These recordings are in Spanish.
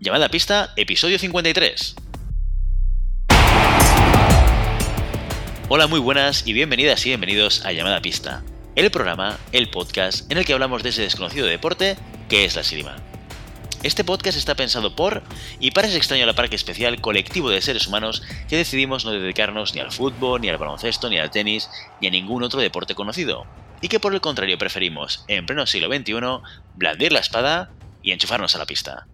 Llamada a pista, episodio 53. Hola, muy buenas y bienvenidas y bienvenidos a Llamada a pista, el programa, el podcast en el que hablamos de ese desconocido deporte que es la esgrima. Este podcast está pensado por y para ese extraño parque especial colectivo de seres humanos que decidimos no dedicarnos ni al fútbol, ni al baloncesto, ni al tenis, ni a ningún otro deporte conocido, y que por el contrario preferimos, en pleno siglo XXI, blandir la espada y enchufarnos a la pista.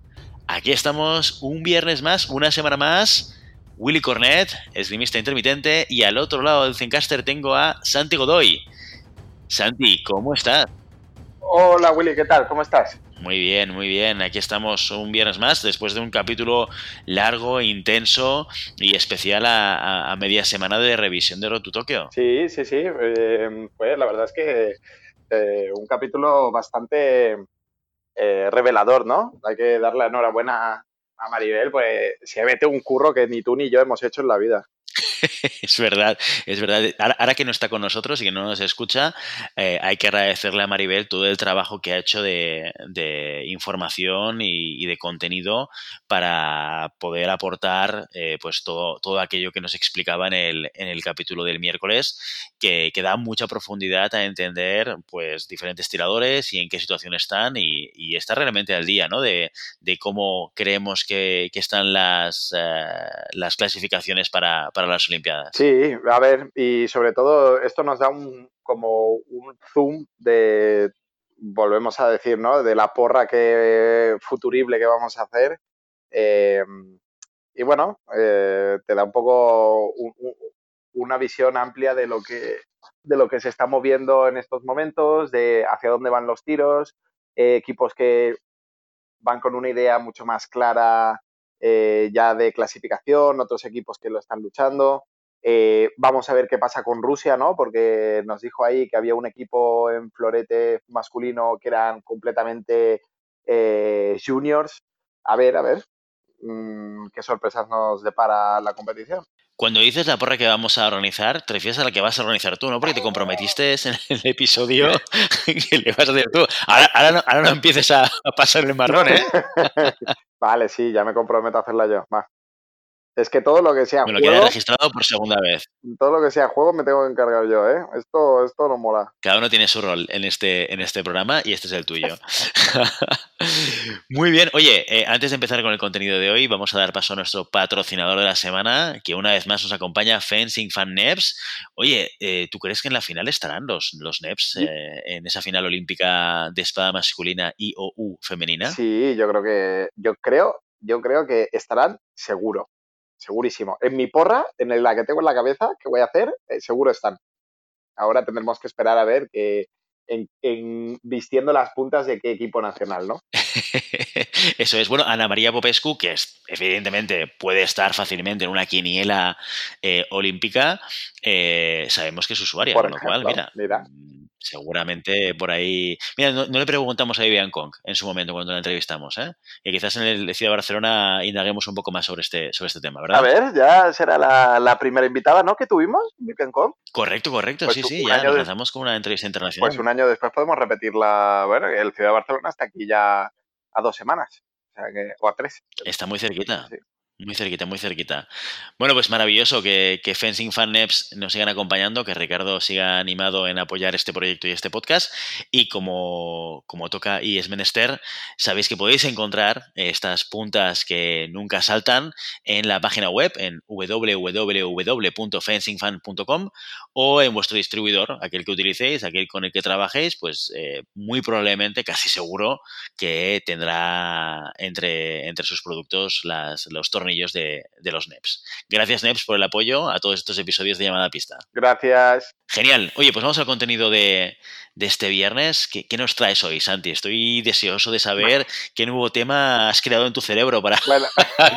Aquí estamos un viernes más, una semana más. Willy Cornet, esgrimista intermitente, y al otro lado del Zencaster tengo a Santi Godoy. Santi, ¿cómo estás? Hola Willy, ¿qué tal? ¿Cómo estás? Muy bien, muy bien. Aquí estamos un viernes más, después de un capítulo largo, intenso y especial a, media semana de revisión de Road to Tokyo. Sí, sí, sí. Eh, pues la verdad es que eh, un capítulo bastante eh, revelador, ¿no? Hay que darle enhorabuena a Maribel, pues se mete un curro que ni tú ni yo hemos hecho en la vida. es verdad, es verdad. Ahora, que no está con nosotros y que no nos escucha, eh, hay que agradecerle a Maribel todo el trabajo que ha hecho de, información y, de contenido para poder aportar eh, pues todo, todo aquello que nos explicaba en el, capítulo del miércoles, que, da mucha profundidad a entender pues diferentes tiradores y en qué situación están y, y está realmente al día ¿no? de, cómo creemos que, están las, eh, las clasificaciones para las Olimpiadas. Sí, a ver, y sobre todo esto nos da un, como un zoom de, volvemos a decir, ¿no? De la porra que futurible que vamos a hacer. Eh, y bueno, eh, te da un poco una visión amplia de lo que de lo que se está moviendo en estos momentos, de hacia dónde van los tiros, eh, equipos que van con una idea mucho más clara eh, ya de clasificación, otros equipos que lo están luchando. Eh, vamos a ver qué pasa con Rusia, ¿no? Porque nos dijo ahí que había un equipo en florete masculino que eran completamente eh, juniors. A ver, a ver, mm, qué sorpresas nos depara la competición. Cuando dices la porra que vamos a organizar, te refieres a la que vas a organizar tú, ¿no? Porque te comprometiste en el episodio que le vas a hacer tú. Ahora, no, empieces a, pasar el marrón, ¿eh? vale, sí, ya me comprometo a hacerla yo. Va. Es que todo lo que sea me lo juego. registrado por segunda vez. Todo lo que sea juego me tengo que encargar yo, ¿eh? Esto, esto no mola. Cada uno tiene su rol en este, en este programa y este es el tuyo. Muy bien. Oye, eh, antes de empezar con el contenido de hoy, vamos a dar paso a nuestro patrocinador de la semana, que una vez más nos acompaña, Fencing Fan Neps. Oye, eh, ¿tú crees que en la final estarán los, los Neps eh, en esa final olímpica de espada masculina y o U femenina? Sí, yo creo que, yo creo, yo creo que estarán seguro segurísimo. En mi porra, en la que tengo en la cabeza, que voy a hacer, eh, seguro están. Ahora tendremos que esperar a ver que, en, vistiendo las puntas de qué equipo nacional, ¿no? Eso es. Bueno, Ana María Popescu, que es, evidentemente puede estar fácilmente en una quiniela eh, olímpica, eh, sabemos que es usuaria, con lo cual, mira, mira, mm, seguramente por ahí. Mira, no, le preguntamos a Vivian Kong en su momento cuando la entrevistamos, ¿eh? Y quizás en el Ciudad de Barcelona indaguemos un poco más sobre este, sobre este tema, ¿verdad? A ver, ya será la, primera invitada, ¿no? Que tuvimos, Vivian Kong. Correcto, correcto, pues sí, sí, ya nos lanzamos con una entrevista internacional. Pues un año después podemos repetirla. Bueno, el Ciudad de Barcelona está aquí ya a dos semanas, o, sea que, o a tres. Está muy cerquita. Sí. Muy cerquita, muy cerquita. Bueno, pues maravilloso que, que Fencing Fan Neps nos sigan acompañando, que Ricardo siga animado en apoyar este proyecto y este podcast. Y como, como toca y es menester, sabéis que podéis encontrar estas puntas que nunca saltan en la página web en www.fencingfan.com o en vuestro distribuidor, aquel que utilicéis, aquel con el que trabajéis, pues eh, muy probablemente, casi seguro, que tendrá entre, entre sus productos las, los tornillos de, los NEPs. Gracias, NEPs, por el apoyo a todos estos episodios de llamada pista. Gracias. Genial. Oye, pues vamos al contenido de, este viernes. ¿Qué, nos traes hoy, Santi? Estoy deseoso de saber qué nuevo tema has creado en tu cerebro para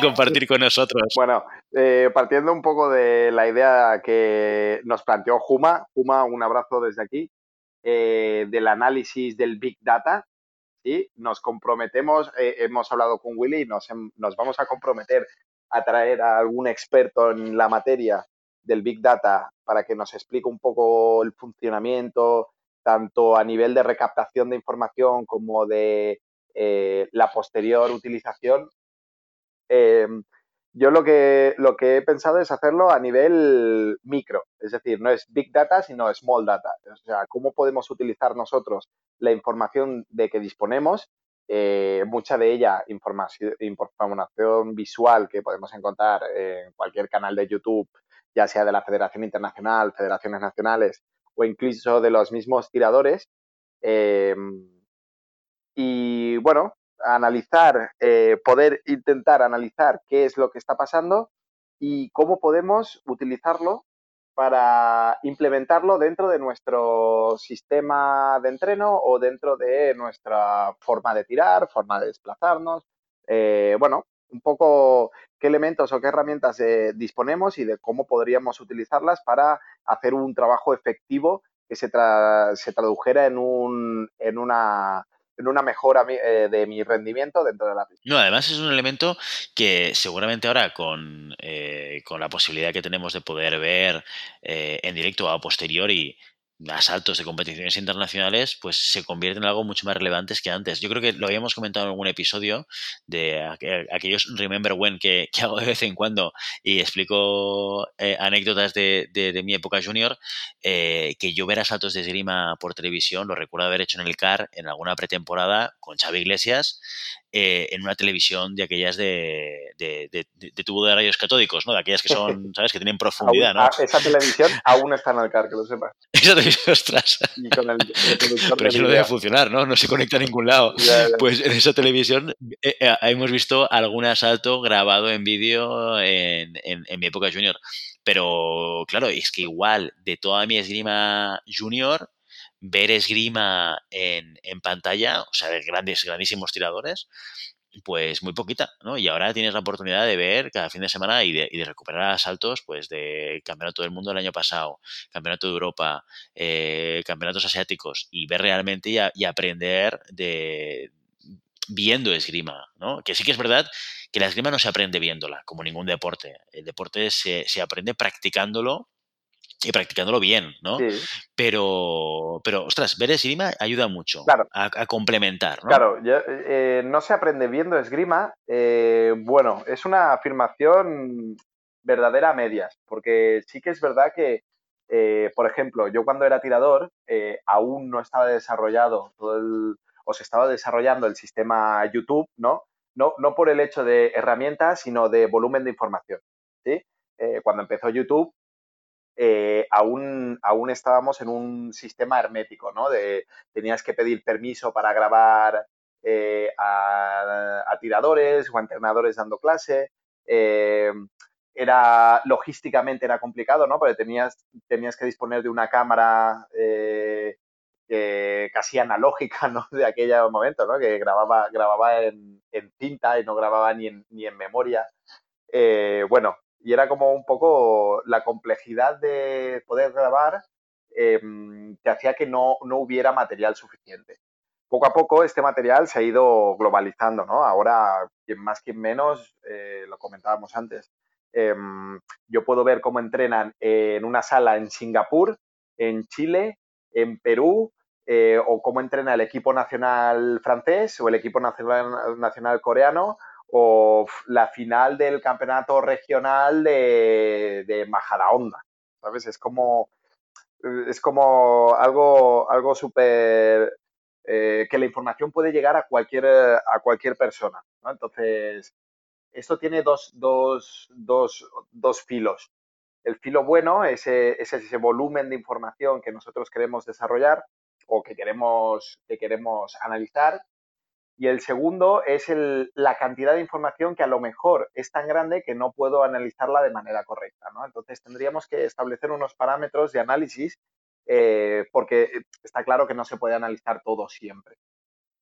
compartir con nosotros. Bueno, eh, partiendo un poco de la idea que nos planteó Juma, Juma, un abrazo desde aquí, eh, del análisis del Big Data, ¿sí? Nos comprometemos, eh, hemos hablado con Willy, nos, nos vamos a comprometer a traer a algún experto en la materia del Big Data para que nos explique un poco el funcionamiento, tanto a nivel de recaptación de información como de eh, la posterior utilización Em, yo lo que, lo que he pensado es hacerlo a nivel micro, es decir, no es big data, sino small data. O sea, cómo podemos utilizar nosotros la información de que disponemos, eh, mucha de ella información, visual que podemos encontrar en cualquier canal de YouTube, ya sea de la Federación Internacional, Federaciones Nacionales o incluso de los mismos tiradores. Em, y bueno, analizar, eh, poder intentar analizar qué es lo que está pasando y cómo podemos utilizarlo para implementarlo dentro de nuestro sistema de entreno o dentro de nuestra forma de tirar, forma de desplazarnos. Eh, bueno, un poco qué elementos o qué herramientas eh, disponemos y de cómo podríamos utilizarlas para hacer un trabajo efectivo que se, se tradujera en, un, en una en una mejora eh, de mi rendimiento dentro de la pista. No, además es un elemento que seguramente ahora con, eh, con la posibilidad que tenemos de poder ver eh, en directo a posteriori asaltos de competiciones internacionales, pues se convierten en algo mucho más relevantes que antes. Yo creo que lo habíamos comentado en algún episodio de aquellos Remember When que, hago de vez en cuando y explico eh, anécdotas de, de, mi época junior, eh, que yo ver asaltos de esgrima por televisión, lo recuerdo haber hecho en el CAR en alguna pretemporada con Xavi Iglesias, eh, en una televisión de aquellas de, de, de, tubo de rayos catódicos, ¿no? De aquellas que son, ¿sabes? Que tienen profundidad, ¿no? Esa televisión aún está en el CAR, que lo sepas. Esa televisión, ostras. Pero eso no debe funcionar, ¿no? No se conecta a ningún lado. Pues en esa televisión eh, eh, hemos visto algún asalto grabado en vídeo en, en, en mi época junior. Pero claro, es que igual de toda mi esgrima junior, ver esgrima en, en pantalla, o sea, de grandes, grandísimos tiradores, pues muy poquita, ¿no? Y ahora tienes la oportunidad de ver cada fin de semana y de, y de recuperar asaltos, pues de Campeonato del Mundo del año pasado, Campeonato de Europa, eh, Campeonatos Asiáticos, y ver realmente y, y, aprender de viendo esgrima, ¿no? Que sí que es verdad que la esgrima no se aprende viéndola, como ningún deporte. El deporte se, se aprende practicándolo y practicándolo bien, ¿no? Sí. Pero, pero, ostras, ver esgrima ayuda mucho a, complementar, ¿no? Claro, eh, no se aprende viendo esgrima. Eh, bueno, es una afirmación verdadera a medias, porque sí que es verdad que, eh, por ejemplo, yo cuando era tirador aún no estaba desarrollado todo el, o se estaba desarrollando el sistema YouTube, ¿no? No, no por el hecho de herramientas, sino de volumen de información, ¿sí? cuando empezó YouTube, eh, aún, aún estábamos en un sistema hermético, ¿no? Tenías que pedir permiso para grabar eh, a, tiradores o entrenadores dando clase. Eh, era logísticamente era complicado, ¿no? Porque tenías, tenías que disponer de una cámara casi analógica, ¿no? De aquel momento, ¿no? Que grababa, grababa en, en cinta y no grababa ni en, ni en memoria. bueno, y era como un poco la complejidad de poder grabar em, que hacía que no, hubiera material suficiente. Poco a poco este material se ha ido globalizando, ¿no? Ahora, quien más, quien menos, eh, lo comentábamos antes, em, yo puedo ver cómo entrenan en una sala en Singapur, en Chile, en Perú, eh, o cómo entrena el equipo nacional francés o el equipo nacional coreano o la final del campeonato regional de, de Majadahonda, ¿sabes? Es como, es como algo, algo súper... Eh, que la información puede llegar a cualquier, a cualquier persona. Entonces, esto tiene dos, dos, dos, dos filos. El filo bueno es, es, ese volumen de información que nosotros queremos desarrollar o que queremos, que queremos analizar y el segundo es la cantidad de información que a lo mejor es tan grande que no puedo analizarla de manera correcta. ¿no? Entonces tendríamos que establecer unos parámetros de análisis eh, porque está claro que no se puede analizar todo siempre.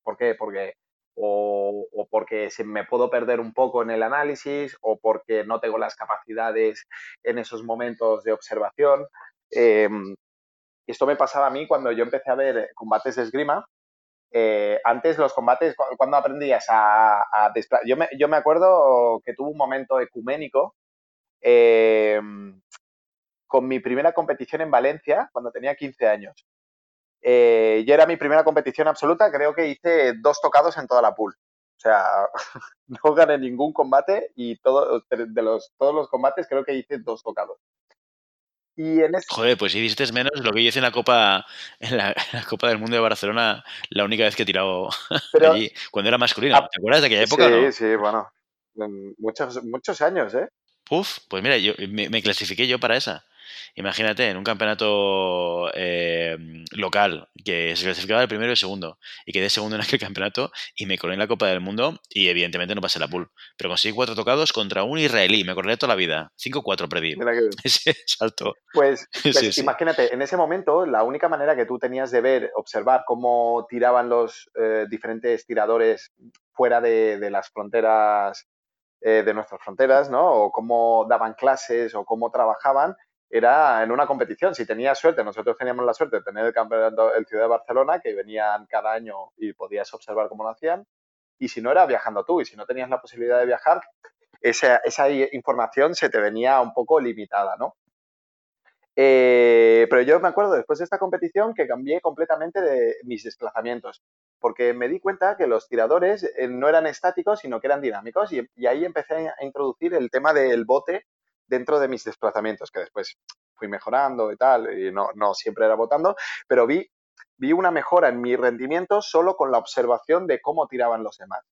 ¿Por qué? Porque o, porque se me puedo perder un poco en el análisis o porque no tengo las capacidades en esos momentos de observación. Em, esto me pasaba a mí cuando yo empecé a ver combates de esgrima eh, antes los combates, cuando aprendías a, a yo, me, yo me acuerdo que tuve un momento ecuménico eh, con mi primera competición en Valencia cuando tenía 15 años. Eh, yo era mi primera competición absoluta, creo que hice dos tocados en toda la pool. O sea, no gané ningún combate y todo, de los, todos los combates creo que hice dos tocados. Y en Joder, pues hiciste menos lo que yo hice en la Copa en la, Copa del Mundo de Barcelona, la única vez que he tirado allí, cuando era masculino. ¿Te acuerdas de aquella época? Sí, sí, bueno. Muchos, muchos años, ¿eh? Puf, pues mira, yo me, clasifiqué yo para esa. Imagínate, en un campeonato eh, local, que se clasificaba el primero y el segundo, y quedé segundo en aquel campeonato y me colé en la Copa del Mundo y evidentemente no pasé la pool. Pero conseguí cuatro tocados contra un israelí, me corré toda la vida. 5-4 perdí. Ese salto. Pues, pues imagínate, en ese momento la única manera que tú tenías de ver, observar cómo tiraban los eh, diferentes tiradores fuera de las fronteras eh, de nuestras fronteras, ¿no? O cómo daban clases o cómo trabajaban, era en una competición. Si tenías suerte, nosotros teníamos la suerte de tener el campeonato el Ciudad de Barcelona, que venían cada año y podías observar cómo lo hacían. Y si no, era viajando tú. Y si no tenías la posibilidad de viajar, esa, esa información se te venía un poco limitada, ¿no? Eh, pero yo me acuerdo después de esta competición que cambié completamente de mis desplazamientos porque me di cuenta que los tiradores eh, no eran estáticos, sino que eran dinámicos y, ahí empecé a introducir el tema del bote dentro de mis desplazamientos, que después fui mejorando y tal, y no, no siempre era botando, pero vi, vi una mejora en mi rendimiento solo con la observación de cómo tiraban los demás.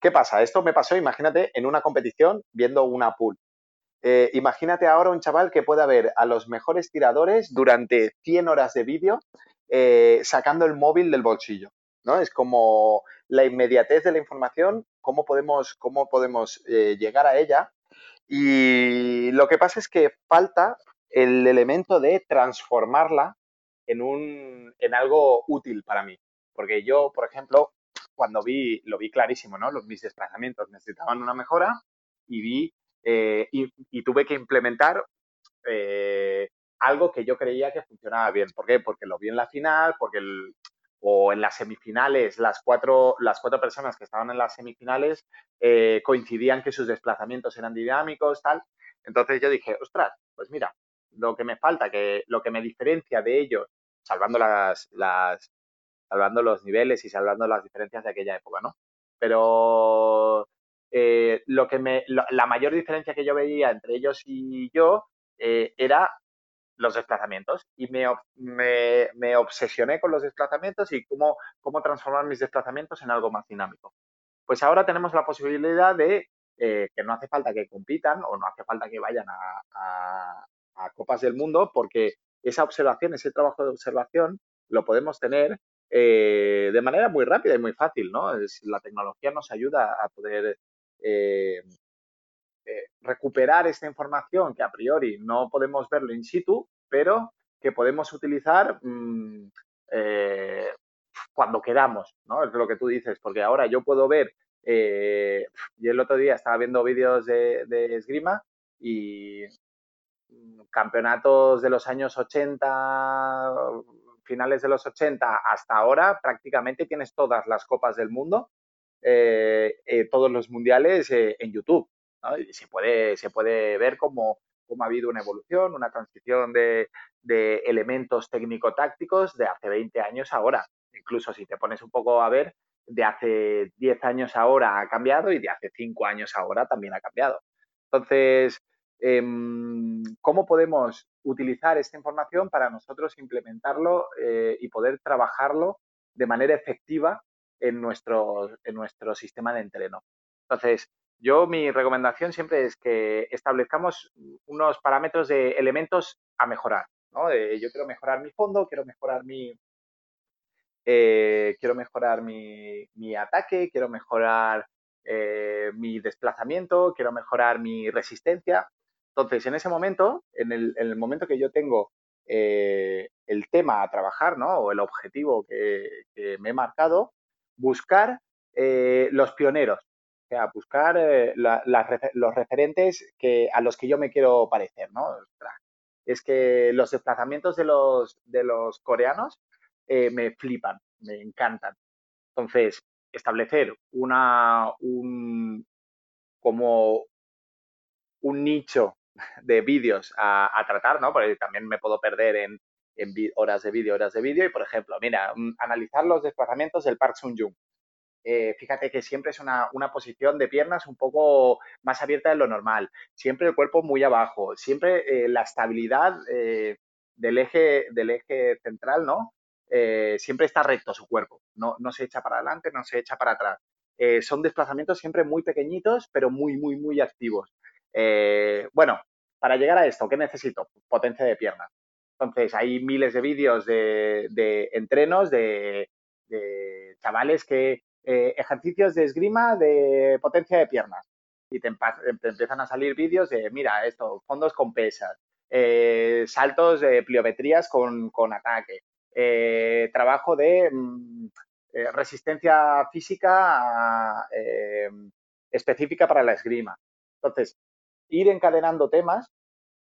¿Qué pasa? Esto me pasó, imagínate, en una competición viendo una pool. Eh, imagínate ahora un chaval que pueda ver a los mejores tiradores durante 100 horas de vídeo eh, sacando el móvil del bolsillo. ¿no? Es como la inmediatez de la información, cómo podemos, cómo podemos eh, llegar a ella. Y lo que pasa es que falta el elemento de transformarla en, un, en algo útil para mí. Porque yo, por ejemplo, cuando vi, lo vi clarísimo, ¿no? Los, mis desplazamientos necesitaban una mejora y vi eh, y, tuve que implementar eh, algo que yo creía que funcionaba bien. ¿Por qué? Porque lo vi en la final, porque el, o en las semifinales, las cuatro, las cuatro personas que estaban en las semifinales eh, coincidían que sus desplazamientos eran dinámicos, tal. Entonces yo dije, ostras, pues mira, lo que me falta, que lo que me diferencia de ellos, salvando las, las salvando los niveles y salvando las diferencias de aquella época, ¿no? Pero eh, lo que me, la mayor diferencia que yo veía entre ellos y yo eh, era los desplazamientos y me, me, me, obsesioné con los desplazamientos y cómo, cómo transformar mis desplazamientos en algo más dinámico. Pues ahora tenemos la posibilidad de eh, que no hace falta que compitan o no hace falta que vayan a, Copas del Mundo porque esa observación, ese trabajo de observación lo podemos tener eh, de manera muy rápida y muy fácil, ¿no? La tecnología nos ayuda a poder eh, eh, recuperar esta información que a priori no podemos verlo in situ, pero que podemos utilizar mm, eh, cuando queramos, ¿no? Es lo que tú dices, porque ahora yo puedo ver, eh, y el otro día estaba viendo vídeos de, esgrima y mm, campeonatos de los años 80, finales de los 80 hasta ahora, prácticamente tienes todas las copas del mundo, todos los mundiales en YouTube se, puede, se puede ver cómo, cómo ha habido una evolución, una transición de, de elementos técnico-tácticos de hace 20 años ahora. Incluso si te pones un poco a ver, de hace 10 años ahora ha cambiado y de hace 5 años ahora también ha cambiado. Entonces, em, ¿cómo podemos utilizar esta información para nosotros implementarlo eh, y poder trabajarlo de manera efectiva en nuestro, en nuestro sistema de entreno? Entonces, yo mi recomendación siempre es que establezcamos unos parámetros de elementos a mejorar. ¿no? yo quiero mejorar mi fondo, quiero mejorar mi, eh, quiero mejorar mi, ataque, quiero mejorar eh, mi desplazamiento, quiero mejorar mi resistencia. Entonces, en ese momento, en el, momento que yo tengo eh, el tema a trabajar, ¿no? O el objetivo que, me he marcado, buscar los pioneros, o sea, buscar eh, los referentes que, a los que yo me quiero parecer, ¿no? Es que los desplazamientos de los, de los coreanos eh, me flipan, me encantan. Entonces, establecer una, un, como un nicho de vídeos a, tratar, ¿no? Porque también me puedo perder en, horas de vídeo, horas de vídeo. Y, por ejemplo, mira, mm, analizar los desplazamientos del Park Sun-jung. Eh, fíjate que siempre es una, posición de piernas un poco más abierta de lo normal, siempre el cuerpo muy abajo, siempre eh, la estabilidad eh, del, eje, del eje central, ¿no? siempre está recto su cuerpo, no, no, se echa para adelante, no se echa para atrás. son desplazamientos siempre muy pequeñitos, pero muy, muy, muy activos. bueno, para llegar a esto, ¿qué necesito? Potencia de piernas. Entonces, hay miles de vídeos de, entrenos de, chavales que eh, ejercicios de esgrima de potencia de piernas. Y te, empiezan a salir vídeos de, mira, esto, fondos con pesas, eh, saltos de pliometrías con, ataque, eh, trabajo de mm, resistencia física específica para la esgrima. Entonces, ir encadenando temas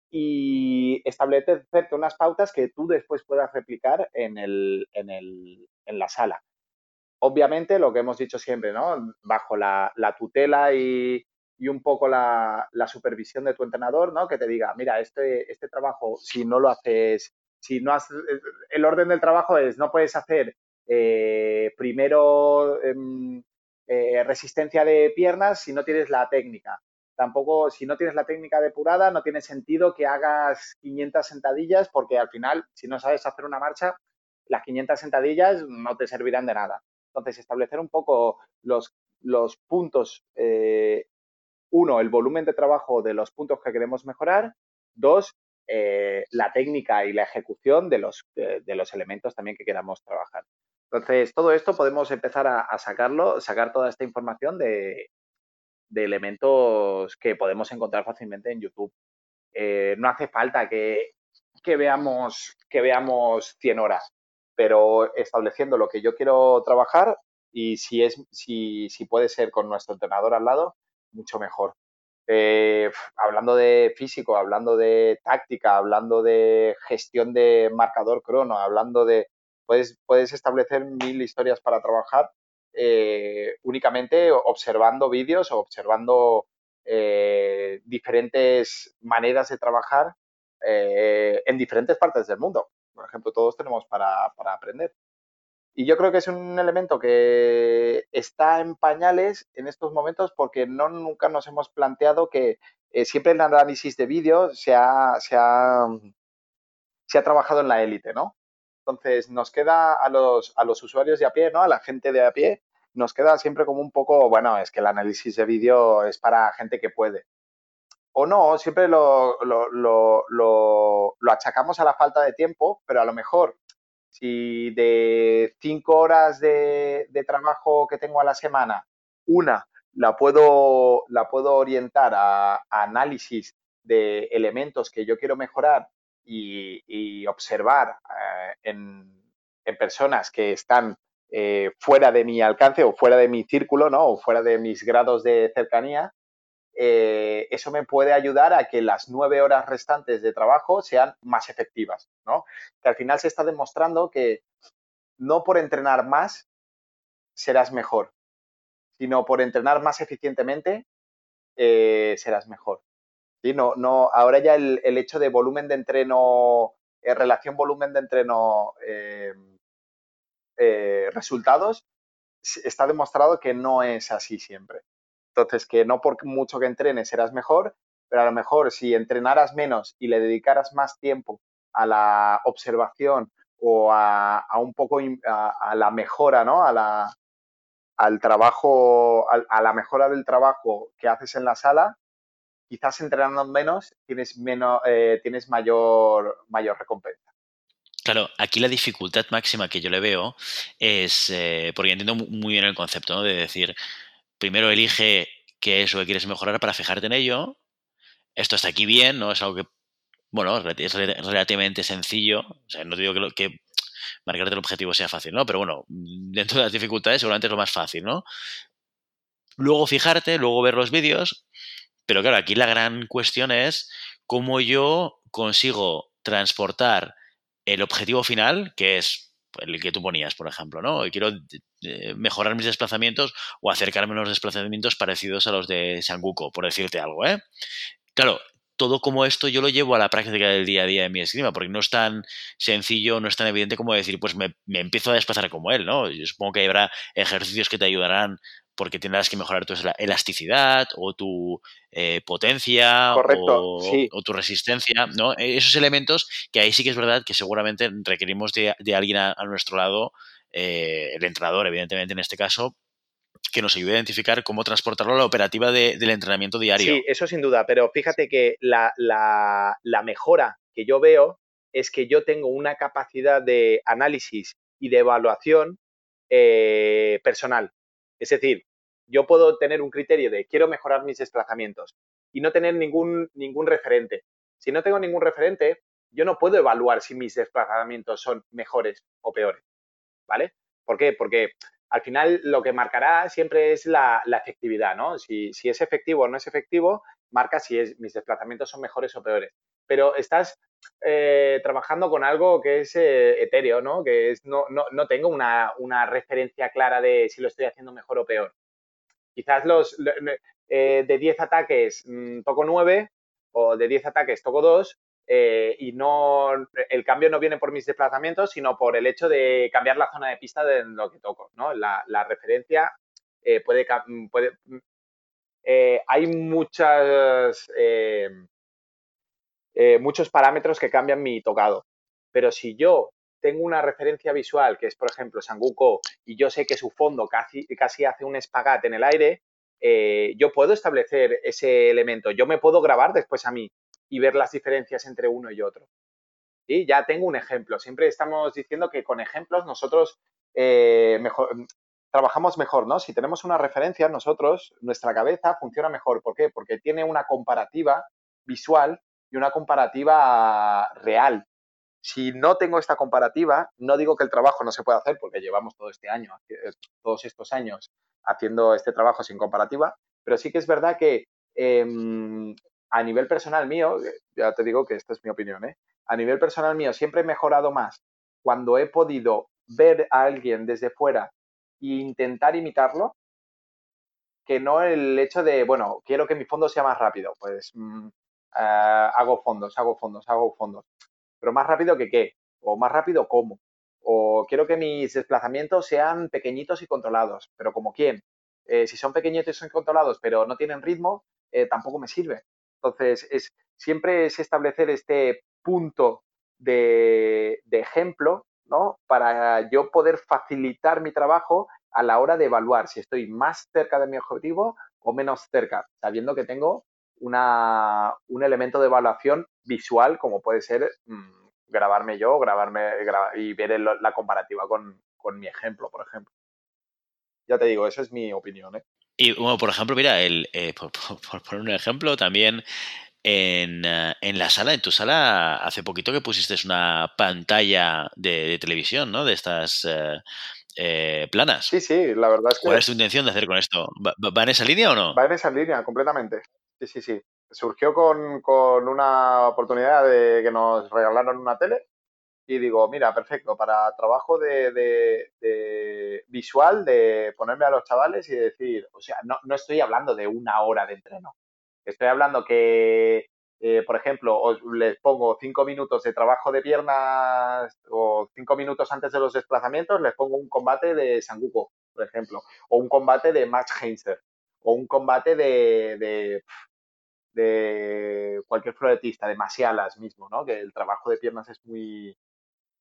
y establecerte unas pautas que tú después puedas replicar en, el, en, el, en la sala obviamente lo que hemos dicho siempre, ¿no? Bajo la, tutela y, un poco la, supervisión de tu entrenador, ¿no? Que te diga, mira, este, este trabajo, si no lo haces, si no has, el orden del trabajo es, no puedes hacer eh, primero em, eh, resistencia de piernas si no tienes la técnica. Tampoco, si no tienes la técnica depurada, no tiene sentido que hagas 500 sentadillas porque al final, si no sabes hacer una marcha, las 500 sentadillas no te servirán de nada. Entonces, establecer un poco los, los puntos, eh, uno, el volumen de trabajo de los puntos que queremos mejorar, dos, eh, la técnica y la ejecución de los, de, los elementos también que queramos trabajar. Entonces, todo esto podemos empezar a, sacarlo, sacar toda esta información de, de, elementos que podemos encontrar fácilmente en YouTube. Eh, no hace falta que, que, veamos, que veamos 100 horas pero estableciendo lo que yo quiero trabajar y si, es, si, si puede ser con nuestro entrenador al lado, mucho mejor. Eh, hablando de físico, hablando de táctica, hablando de gestión de marcador crono, hablando de... Puedes, puedes establecer mil historias para trabajar eh, únicamente observando vídeos o observando eh, diferentes maneras de trabajar en diferentes partes del mundo por ejemplo, todos tenemos para, aprender. Y yo creo que es un elemento que está en pañales en estos momentos porque no nunca nos hemos planteado que eh, siempre el análisis de vídeo se ha, se, ha, se ha trabajado en la élite, ¿no? Entonces nos queda a los, a los usuarios de a pie, ¿no? A la gente de a pie, nos queda siempre como un poco, bueno, es que el análisis de vídeo es para gente que puede o no, siempre lo, lo, achacamos a la falta de tiempo, pero a lo mejor si de cinco horas de, trabajo que tengo a la semana, una la puedo, la puedo orientar a, análisis de elementos que yo quiero mejorar y, observar eh, en, personas que están eh, fuera de mi alcance o fuera de mi círculo, ¿no? O fuera de mis grados de cercanía, eh, eso me puede ayudar a que las nueve horas restantes de trabajo sean más efectivas, ¿no? Que al final se está demostrando que no por entrenar más serás mejor, sino por entrenar más eficientemente eh, serás mejor. ¿Sí? No, no, ahora ya el, hecho de volumen de entreno, eh, relación volumen de entreno resultados, está demostrado que no es así siempre. Entonces, que no por mucho que entrenes serás mejor, pero a lo mejor si entrenaras menos y le dedicaras más tiempo a la observación o a, un poco a, la mejora, ¿no? A la, al trabajo, a, la mejora del trabajo que haces en la sala, quizás entrenando menos tienes menos, eh, tienes mayor, mayor recompensa. Claro, aquí la dificultad máxima que yo le veo es, eh, porque entiendo muy bien el concepto, ¿no? De decir, primero elige qué es lo que quieres mejorar para fijarte en ello. Esto está aquí bien, ¿no? Es algo que, bueno, es relativamente sencillo. O sea, no digo que, que marcarte el objetivo sea fácil, ¿no? Pero bueno, dentro de las dificultades seguramente es lo más fácil, ¿no? Luego fijarte, luego ver los vídeos. Pero claro, aquí la gran cuestión es cómo yo consigo transportar el objetivo final, que es el que tú ponías, por ejemplo, ¿no? quiero eh, mejorar mis desplazamientos o acercarme a unos desplazamientos parecidos a los de Sanguko, por decirte algo, ¿eh? Claro, todo como esto yo lo llevo a la práctica del día a día de mi esgrima, porque no es tan sencillo, no es tan evidente como decir, pues me, empiezo a desplazar como él, ¿no? Yo supongo que habrá ejercicios que te ayudarán porque tendrás que mejorar tu elasticidad o tu eh, potencia o, tu resistencia, ¿no? E, esos elementos que ahí sí que es verdad que seguramente requerimos de, alguien a, nuestro lado, eh, el entrenador, evidentemente en este caso, que nos ayude a identificar cómo transportarlo a la operativa del entrenamiento diario. Sí, eso sin duda, pero fíjate que la, mejora que yo veo es que yo tengo una capacidad de análisis y de evaluación eh, personal. Es decir, yo puedo tener un criterio de quiero mejorar mis desplazamientos y no tener ningún, ningún referente. Si no tengo ningún referente, yo no puedo evaluar si mis desplazamientos son mejores o peores. ¿Vale? ¿Por qué? Porque al final lo que marcará siempre es la, efectividad, ¿no? Si, es efectivo o no es efectivo, marca si mis desplazamientos son mejores o peores. Pero estás eh, trabajando con algo que es eh, etéreo, ¿no? Que es, no, no, tengo una, una, referencia clara de si lo estoy haciendo mejor o peor. Quizás los eh, de 10 ataques mm, toco 9 o de 10 ataques toco 2 eh, y no el cambio no viene por mis desplazamientos, sino por el hecho de cambiar la zona de pista de lo que toco. ¿no? La, referencia eh, puede, puede mm, hay muchas muchos parámetros que cambian mi tocado. Pero si yo tengo una referencia visual que es, por ejemplo, Sanguko y yo sé que su fondo casi, casi hace un espagat en el aire, eh, yo puedo establecer ese elemento. Yo me puedo grabar después a mí y ver las diferencias entre uno y otro. Y ya tengo un ejemplo. Siempre estamos diciendo que con ejemplos nosotros eh, mejor, trabajamos mejor, ¿no? Si tenemos una referencia, nosotros, nuestra cabeza funciona mejor. ¿Por qué? Porque tiene una comparativa visual y una comparativa real si no tengo esta comparativa, no digo que el trabajo no se pueda hacer, porque llevamos todo este año, eh, todos estos años haciendo este trabajo sin comparativa, pero sí que es verdad que em, a nivel personal mío, eh, ya te digo que esta es mi opinión, ¿eh? a nivel personal mío siempre he mejorado más cuando he podido ver a alguien desde fuera e intentar imitarlo, que no el hecho de, bueno, quiero que mi fondo sea más rápido, pues ah, hago fondos, hago fondos, hago fondos pero más rápido que qué, o más rápido cómo, o quiero que mis desplazamientos sean pequeñitos y controlados, pero como quién. Eh, si son pequeñitos y controlados, pero no tienen ritmo, eh, tampoco me sirve. Entonces, es, siempre es establecer este punto de, de ejemplo, ¿no? Para yo poder facilitar mi trabajo a la hora de evaluar si estoy más cerca de mi objetivo o menos cerca, sabiendo que tengo una, un elemento de evaluación visual como puede ser mm, grabarme yo grabarme y ver la comparativa con, mi ejemplo, por ejemplo. Ya te digo, esa es mi opinión. ¿eh? Y bueno, por ejemplo, mira, el, eh, por, poner un ejemplo, también en, eh, en, la sala, en tu sala, hace poquito que pusiste una pantalla de, televisión, ¿no? De estas planas. Sí, sí, la verdad es que... ¿Cuál es tu intención de hacer con esto? ¿Va, en esa línea o no? Va en esa línea, completamente. Sí, sí, sí. Surgió con, una oportunidad de que nos regalaron una tele y digo, mira, perfecto, para trabajo de, visual, de ponerme a los chavales y decir, o sea, no, no estoy hablando de una hora de entreno. Estoy hablando que, eh, por ejemplo, les pongo cinco minutos de trabajo de piernas o cinco minutos antes de los desplazamientos, les pongo un combate de Sanguko, por ejemplo, o un combate de Max Heinzer, o un combate de, de cualquier floretista, de Masialas mismo, ¿no? Que el trabajo de piernas es muy,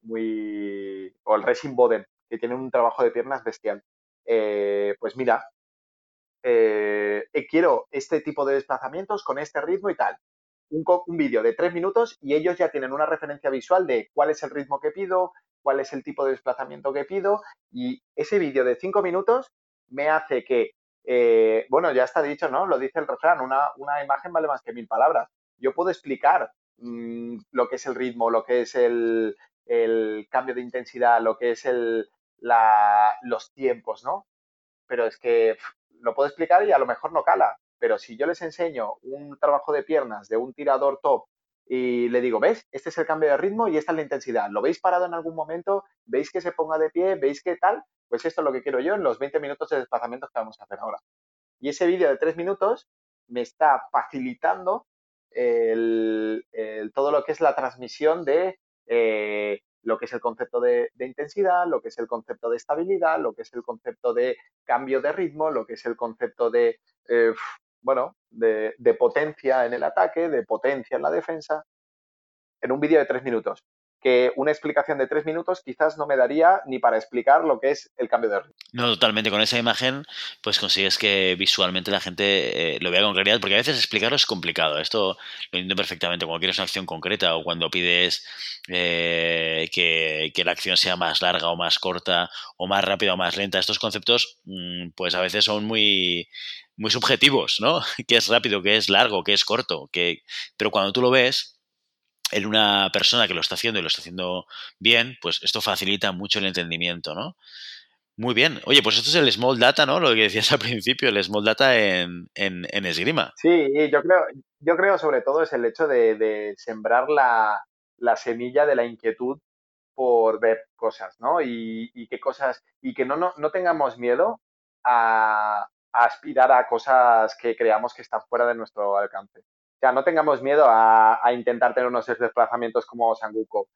muy... o el Racing Boden, que tiene un trabajo de piernas bestial. Eh, pues mira, eh, eh, quiero este tipo de desplazamientos con este ritmo y tal. Un, un vídeo de tres minutos y ellos ya tienen una referencia visual de cuál es el ritmo que pido, cuál es el tipo de desplazamiento que pido y ese vídeo de cinco minutos me hace que eh, bueno, ya está dicho, ¿no? Lo dice el refrán, una, imagen vale más que mil palabras. Yo puedo explicar mm, lo que es el ritmo, lo que es el, cambio de intensidad, lo que es el, los tiempos, ¿no? Pero es que lo puedo explicar y a lo mejor no cala. Pero si yo les enseño un trabajo de piernas de un tirador top y le digo, ¿ves? Este es el cambio de ritmo y esta es la intensidad. ¿Lo veis parado en algún momento? ¿Veis que se ponga de pie? ¿Veis que tal? Pues esto es lo que quiero yo en los 20 minutos de desplazamiento que vamos a hacer ahora. Y ese vídeo de 3 minutos me está facilitando todo lo que es la transmisión de eh, lo que es el concepto de, intensidad, lo que es el concepto de estabilidad, lo que es el concepto de cambio de ritmo, lo que es el concepto de, eh, bueno, de, potencia en el ataque, de potencia en la defensa, en un vídeo de tres minutos que una explicación de tres minutos quizás no me daría ni para explicar lo que es el cambio de ritmo. No, totalmente. Con esa imagen, pues consigues que visualmente la gente eh, lo vea con claridad, porque a veces explicarlo es complicado. Esto lo entiendo perfectamente. Cuando quieres una acción concreta o cuando pides eh, que, la acción sea más larga o más corta o más rápida o más lenta, estos conceptos, mm, pues a veces son muy muy subjetivos, ¿no? ¿Qué es rápido, qué es largo, qué es corto? Que... Pero cuando tú lo ves, en una persona que lo está haciendo y lo está haciendo bien, pues esto facilita mucho el entendimiento, ¿no? Muy bien. Oye, pues esto es el Small Data, ¿no? Lo que decías al principio, el Small Data en, en, esgrima. Sí, yo creo, yo creo sobre todo es el hecho de, sembrar la, semilla de la inquietud por ver cosas, ¿no? Y, qué cosas, y que no, no, no tengamos miedo a, a, aspirar a cosas que creamos que están fuera de nuestro alcance. O sea, no tengamos miedo a, intentar tener unos desplazamientos como Sanguko.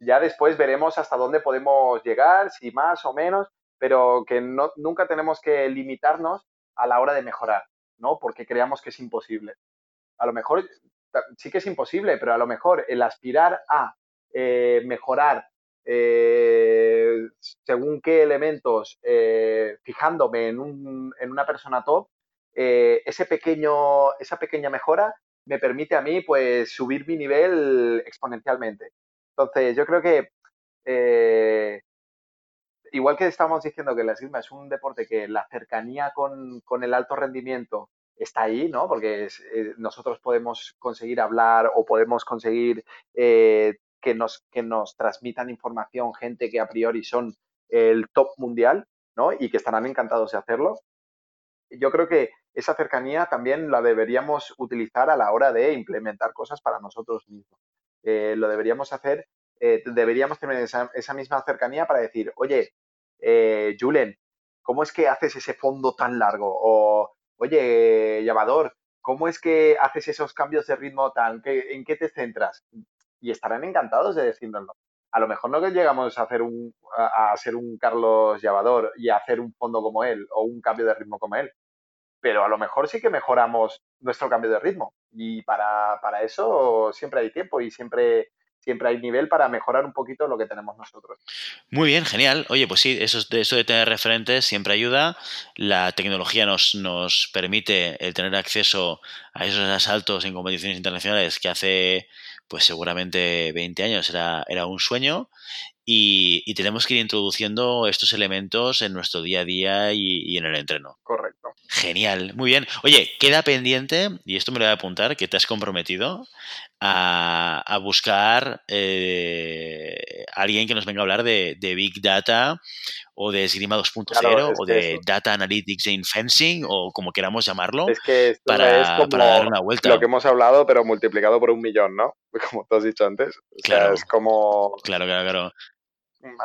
Ya después veremos hasta dónde podemos llegar, si más o menos, pero que no, nunca tenemos que limitarnos a la hora de mejorar, ¿no? Porque creamos que es imposible. A lo mejor sí que es imposible, pero a lo mejor el aspirar a eh, mejorar eh, según qué elementos, eh, fijándome en, un, en, una persona top, ese pequeño, esa pequeña mejora me permite a mí pues subir mi nivel exponencialmente. Entonces, yo creo que eh, igual que estamos diciendo que la esgrima es un deporte que la cercanía con, el alto rendimiento está ahí, ¿no? Porque eh, nosotros podemos conseguir hablar o podemos conseguir eh, que, nos, que nos transmitan información gente que a priori son el top mundial, ¿no? Y que estarán encantados de hacerlo. Yo creo que esa cercanía también la deberíamos utilizar a la hora de implementar cosas para nosotros mismos. Eh, lo deberíamos hacer, eh, deberíamos tener esa, misma cercanía para decir, oye, eh, Julen, ¿cómo es que haces ese fondo tan largo? O, oye, llamador, ¿cómo es que haces esos cambios de ritmo tan, ¿en qué te centras? Y estarán encantados de decírnoslo. A lo mejor no llegamos a hacer un, a, ser un Carlos Llavador y a hacer un fondo como él o un cambio de ritmo como él, pero a lo mejor sí que mejoramos nuestro cambio de ritmo. Y para, eso siempre hay tiempo y siempre, siempre hay nivel para mejorar un poquito lo que tenemos nosotros. Muy bien, genial. Oye, pues sí, eso, eso de tener referentes siempre ayuda. La tecnología nos, nos permite el tener acceso a esos asaltos en competiciones internacionales que hace pues seguramente 20 años era, era un sueño y, tenemos que ir introduciendo estos elementos en nuestro día a día y, en el entreno. Correcto. Genial, muy bien. Oye, queda pendiente, y esto me lo voy a apuntar, que te has comprometido a, buscar eh, alguien que nos venga a hablar de, Big Data o de Esgrima 2.0 o de Data Analytics in Fencing o como queramos llamarlo es que para, dar una vuelta. Lo que hemos hablado, pero multiplicado por un millón, ¿no? Como tú has dicho antes. claro. es como... Claro, claro, claro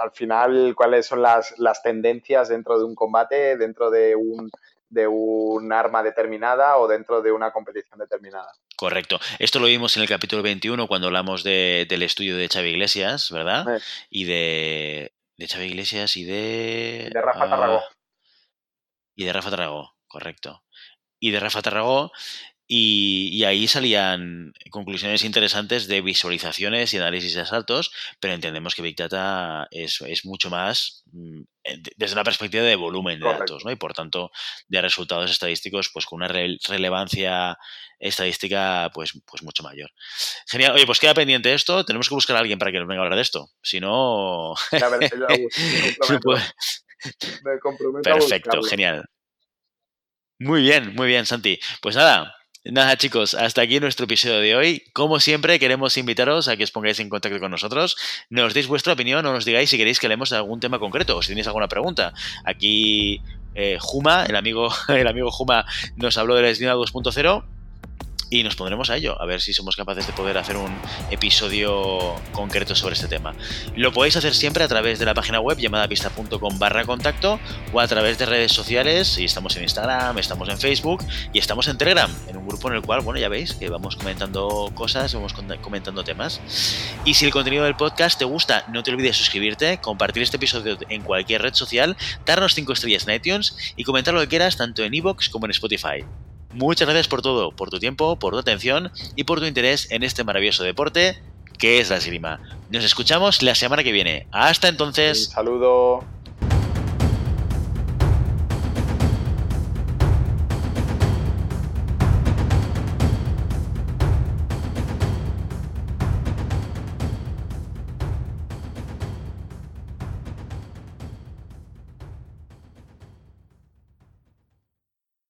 al final cuáles son las, las, tendencias dentro de un combate, dentro de un, de un arma determinada o dentro de una competición determinada. Correcto. Esto lo vimos en el capítulo 21 cuando hablamos de, del estudio de Xavi Iglesias, ¿verdad? Y de, de Xavi Iglesias y de... de Rafa Tarragó. Y de Rafa Tarragó, correcto. Y de Rafa Tarragó y, ahí salían conclusiones interesantes de visualizaciones y análisis de asaltos, pero entendemos que Big Data es, mucho más mm, desde una perspectiva de volumen de datos, ¿no? Y por tanto, de resultados estadísticos, pues con una relevancia estadística, pues, pues mucho mayor. Genial. Oye, pues queda pendiente esto. Tenemos que buscar a alguien para que nos venga a hablar de esto. Si no. Perfecto, genial. Muy bien, muy bien, Santi. Pues nada, Nada chicos, hasta aquí nuestro episodio de hoy. Como siempre, queremos invitaros a que os pongáis en contacto con nosotros, nos deis vuestra opinión o nos digáis si queréis que leemos algún tema concreto o si tenéis alguna pregunta. Aquí eh, Juma, el amigo, el amigo Juma, nos habló de la Esgrima 2.0 y nos pondremos a ello, a ver si somos capaces de poder hacer un episodio concreto sobre este tema. Lo podéis hacer siempre a través de la página web llamadapista.com barra contacto o a través de redes sociales, y estamos en Instagram, estamos en Facebook y estamos en Telegram, en un grupo en el cual, bueno, ya veis que vamos comentando cosas, vamos comentando temas. Y si el contenido del podcast te gusta, no te olvides suscribirte, compartir este episodio en cualquier red social, darnos 5 estrellas en iTunes y comentar lo que quieras tanto en iVoox como en Spotify. Muchas gracias por todo, por tu tiempo, por tu atención y por tu interés en este maravilloso deporte que es la esgrima. Nos escuchamos la semana que viene. Hasta entonces. Un saludo.